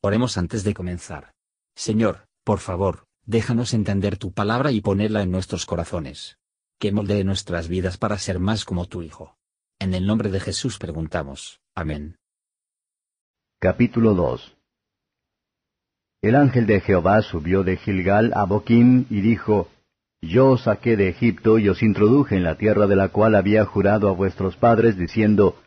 Oremos antes de comenzar. Señor, por favor, déjanos entender tu palabra y ponerla en nuestros corazones. Que moldee nuestras vidas para ser más como tu Hijo. En el nombre de Jesús preguntamos. Amén. Capítulo 2 El ángel de Jehová subió de Gilgal a Boquim y dijo, Yo os saqué de Egipto y os introduje en la tierra de la cual había jurado a vuestros padres, diciendo,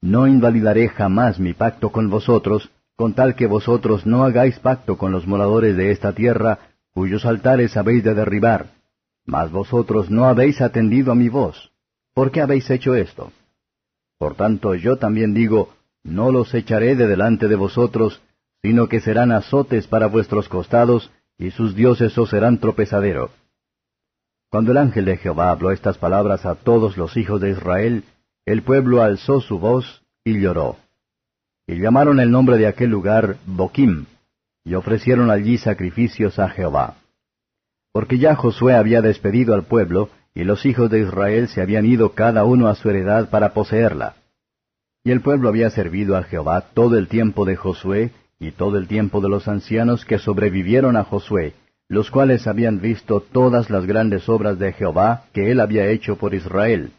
No invalidaré jamás mi pacto con vosotros, con tal que vosotros no hagáis pacto con los moradores de esta tierra, cuyos altares habéis de derribar. Mas vosotros no habéis atendido a mi voz. ¿Por qué habéis hecho esto? Por tanto yo también digo, no los echaré de delante de vosotros, sino que serán azotes para vuestros costados, y sus dioses os serán tropezadero. Cuando el ángel de Jehová habló estas palabras a todos los hijos de Israel, el pueblo alzó su voz y lloró. Y llamaron el nombre de aquel lugar Boquim, y ofrecieron allí sacrificios a Jehová. Porque ya Josué había despedido al pueblo, y los hijos de Israel se habían ido cada uno a su heredad para poseerla. Y el pueblo había servido a Jehová todo el tiempo de Josué, y todo el tiempo de los ancianos que sobrevivieron a Josué, los cuales habían visto todas las grandes obras de Jehová que él había hecho por Israel.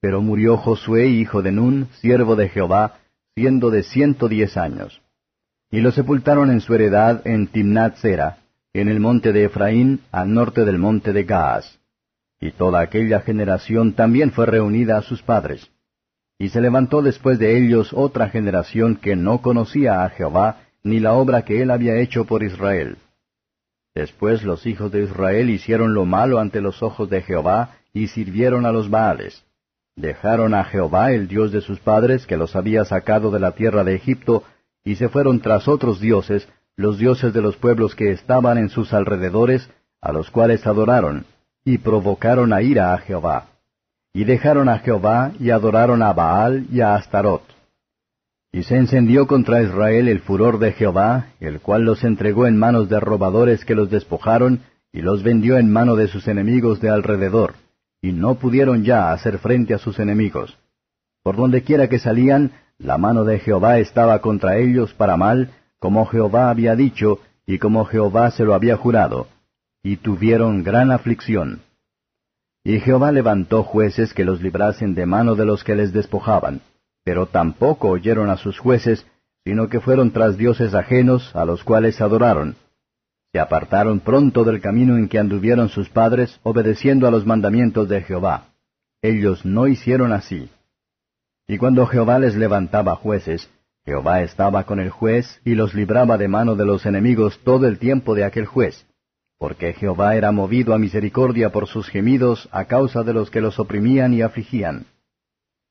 Pero murió Josué, hijo de Nun, siervo de Jehová, siendo de ciento diez años. Y lo sepultaron en su heredad en Timnat Sera, en el monte de Efraín, al norte del monte de Gaas. Y toda aquella generación también fue reunida a sus padres. Y se levantó después de ellos otra generación que no conocía a Jehová, ni la obra que él había hecho por Israel. Después los hijos de Israel hicieron lo malo ante los ojos de Jehová, y sirvieron a los Baales. Dejaron a Jehová, el Dios de sus padres, que los había sacado de la tierra de Egipto, y se fueron tras otros dioses, los dioses de los pueblos que estaban en sus alrededores, a los cuales adoraron, y provocaron a ira a Jehová. Y dejaron a Jehová, y adoraron a Baal y a Astarot. Y se encendió contra Israel el furor de Jehová, el cual los entregó en manos de robadores que los despojaron, y los vendió en mano de sus enemigos de alrededor y no pudieron ya hacer frente a sus enemigos. Por donde quiera que salían, la mano de Jehová estaba contra ellos para mal, como Jehová había dicho, y como Jehová se lo había jurado, y tuvieron gran aflicción. Y Jehová levantó jueces que los librasen de mano de los que les despojaban, pero tampoco oyeron a sus jueces, sino que fueron tras dioses ajenos, a los cuales adoraron, se apartaron pronto del camino en que anduvieron sus padres, obedeciendo a los mandamientos de Jehová. Ellos no hicieron así. Y cuando Jehová les levantaba jueces, Jehová estaba con el juez y los libraba de mano de los enemigos todo el tiempo de aquel juez, porque Jehová era movido a misericordia por sus gemidos a causa de los que los oprimían y afligían.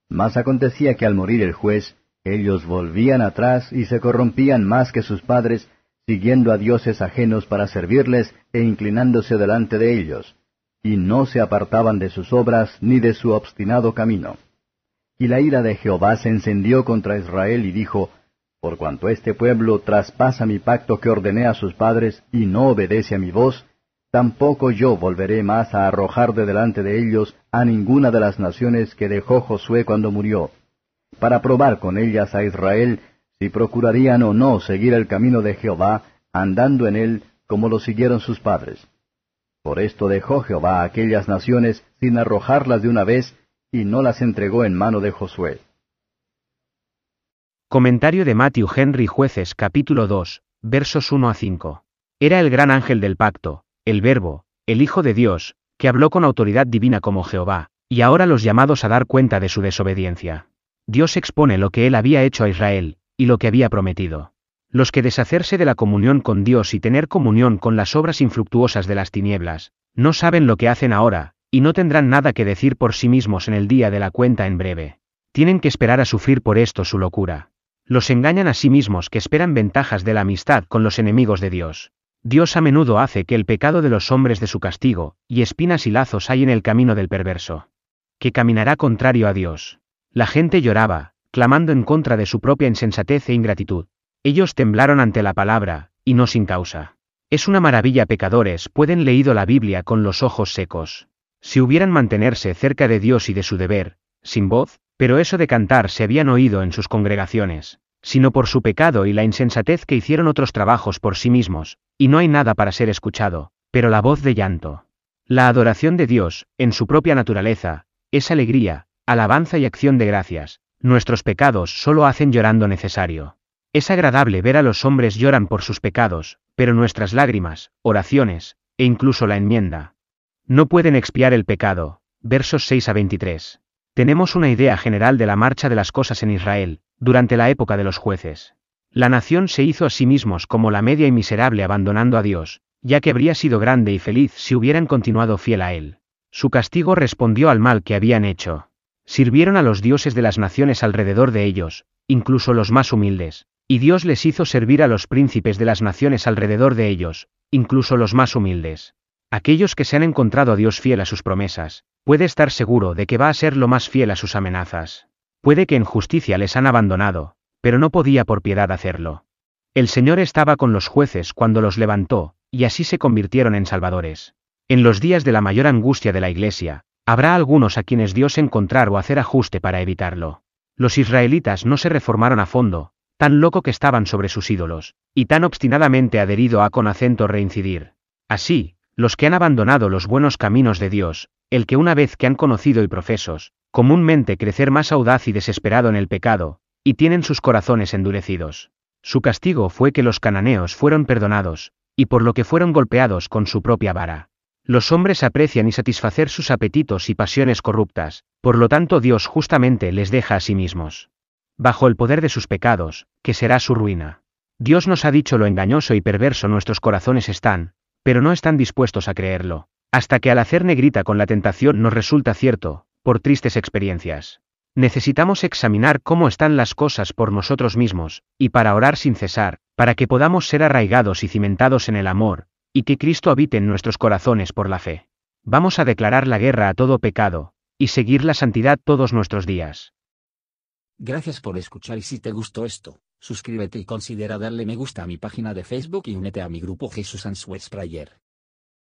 Mas acontecía que al morir el juez, ellos volvían atrás y se corrompían más que sus padres, siguiendo a dioses ajenos para servirles e inclinándose delante de ellos, y no se apartaban de sus obras ni de su obstinado camino. Y la ira de Jehová se encendió contra Israel y dijo, Por cuanto este pueblo traspasa mi pacto que ordené a sus padres y no obedece a mi voz, tampoco yo volveré más a arrojar de delante de ellos a ninguna de las naciones que dejó Josué cuando murió, para probar con ellas a Israel si procurarían o no seguir el camino de Jehová, andando en él como lo siguieron sus padres. Por esto dejó Jehová a aquellas naciones sin arrojarlas de una vez, y no las entregó en mano de Josué. Comentario de Matthew Henry Jueces capítulo 2, versos 1 a 5. Era el gran ángel del pacto, el Verbo, el Hijo de Dios, que habló con autoridad divina como Jehová, y ahora los llamados a dar cuenta de su desobediencia. Dios expone lo que él había hecho a Israel, y lo que había prometido. Los que deshacerse de la comunión con Dios y tener comunión con las obras infructuosas de las tinieblas, no saben lo que hacen ahora, y no tendrán nada que decir por sí mismos en el día de la cuenta en breve. Tienen que esperar a sufrir por esto su locura. Los engañan a sí mismos que esperan ventajas de la amistad con los enemigos de Dios. Dios a menudo hace que el pecado de los hombres de su castigo, y espinas y lazos hay en el camino del perverso. Que caminará contrario a Dios. La gente lloraba, clamando en contra de su propia insensatez e ingratitud. Ellos temblaron ante la palabra, y no sin causa. Es una maravilla pecadores pueden leído la Biblia con los ojos secos. Si hubieran mantenerse cerca de Dios y de su deber, sin voz, pero eso de cantar se habían oído en sus congregaciones, sino por su pecado y la insensatez que hicieron otros trabajos por sí mismos, y no hay nada para ser escuchado, pero la voz de llanto. La adoración de Dios, en su propia naturaleza, es alegría, alabanza y acción de gracias, nuestros pecados solo hacen llorando necesario. Es agradable ver a los hombres lloran por sus pecados, pero nuestras lágrimas, oraciones, e incluso la enmienda, no pueden expiar el pecado. Versos 6 a 23. Tenemos una idea general de la marcha de las cosas en Israel, durante la época de los jueces. La nación se hizo a sí mismos como la media y miserable abandonando a Dios, ya que habría sido grande y feliz si hubieran continuado fiel a Él. Su castigo respondió al mal que habían hecho. Sirvieron a los dioses de las naciones alrededor de ellos, incluso los más humildes, y Dios les hizo servir a los príncipes de las naciones alrededor de ellos, incluso los más humildes. Aquellos que se han encontrado a Dios fiel a sus promesas, puede estar seguro de que va a ser lo más fiel a sus amenazas. Puede que en justicia les han abandonado, pero no podía por piedad hacerlo. El Señor estaba con los jueces cuando los levantó, y así se convirtieron en salvadores. En los días de la mayor angustia de la Iglesia, habrá algunos a quienes Dios encontrar o hacer ajuste para evitarlo. Los israelitas no se reformaron a fondo, tan loco que estaban sobre sus ídolos, y tan obstinadamente adherido a con acento reincidir. Así, los que han abandonado los buenos caminos de Dios, el que una vez que han conocido y profesos, comúnmente crecer más audaz y desesperado en el pecado, y tienen sus corazones endurecidos. Su castigo fue que los cananeos fueron perdonados, y por lo que fueron golpeados con su propia vara. Los hombres aprecian y satisfacer sus apetitos y pasiones corruptas, por lo tanto Dios justamente les deja a sí mismos. Bajo el poder de sus pecados, que será su ruina. Dios nos ha dicho lo engañoso y perverso nuestros corazones están, pero no están dispuestos a creerlo, hasta que al hacer negrita con la tentación nos resulta cierto, por tristes experiencias. Necesitamos examinar cómo están las cosas por nosotros mismos, y para orar sin cesar, para que podamos ser arraigados y cimentados en el amor, y que Cristo habite en nuestros corazones por la fe. Vamos a declarar la guerra a todo pecado, y seguir la santidad todos nuestros días. Gracias por escuchar y si te gustó esto, suscríbete y considera darle me gusta a mi página de Facebook y únete a mi grupo Jesús Answers Prayer.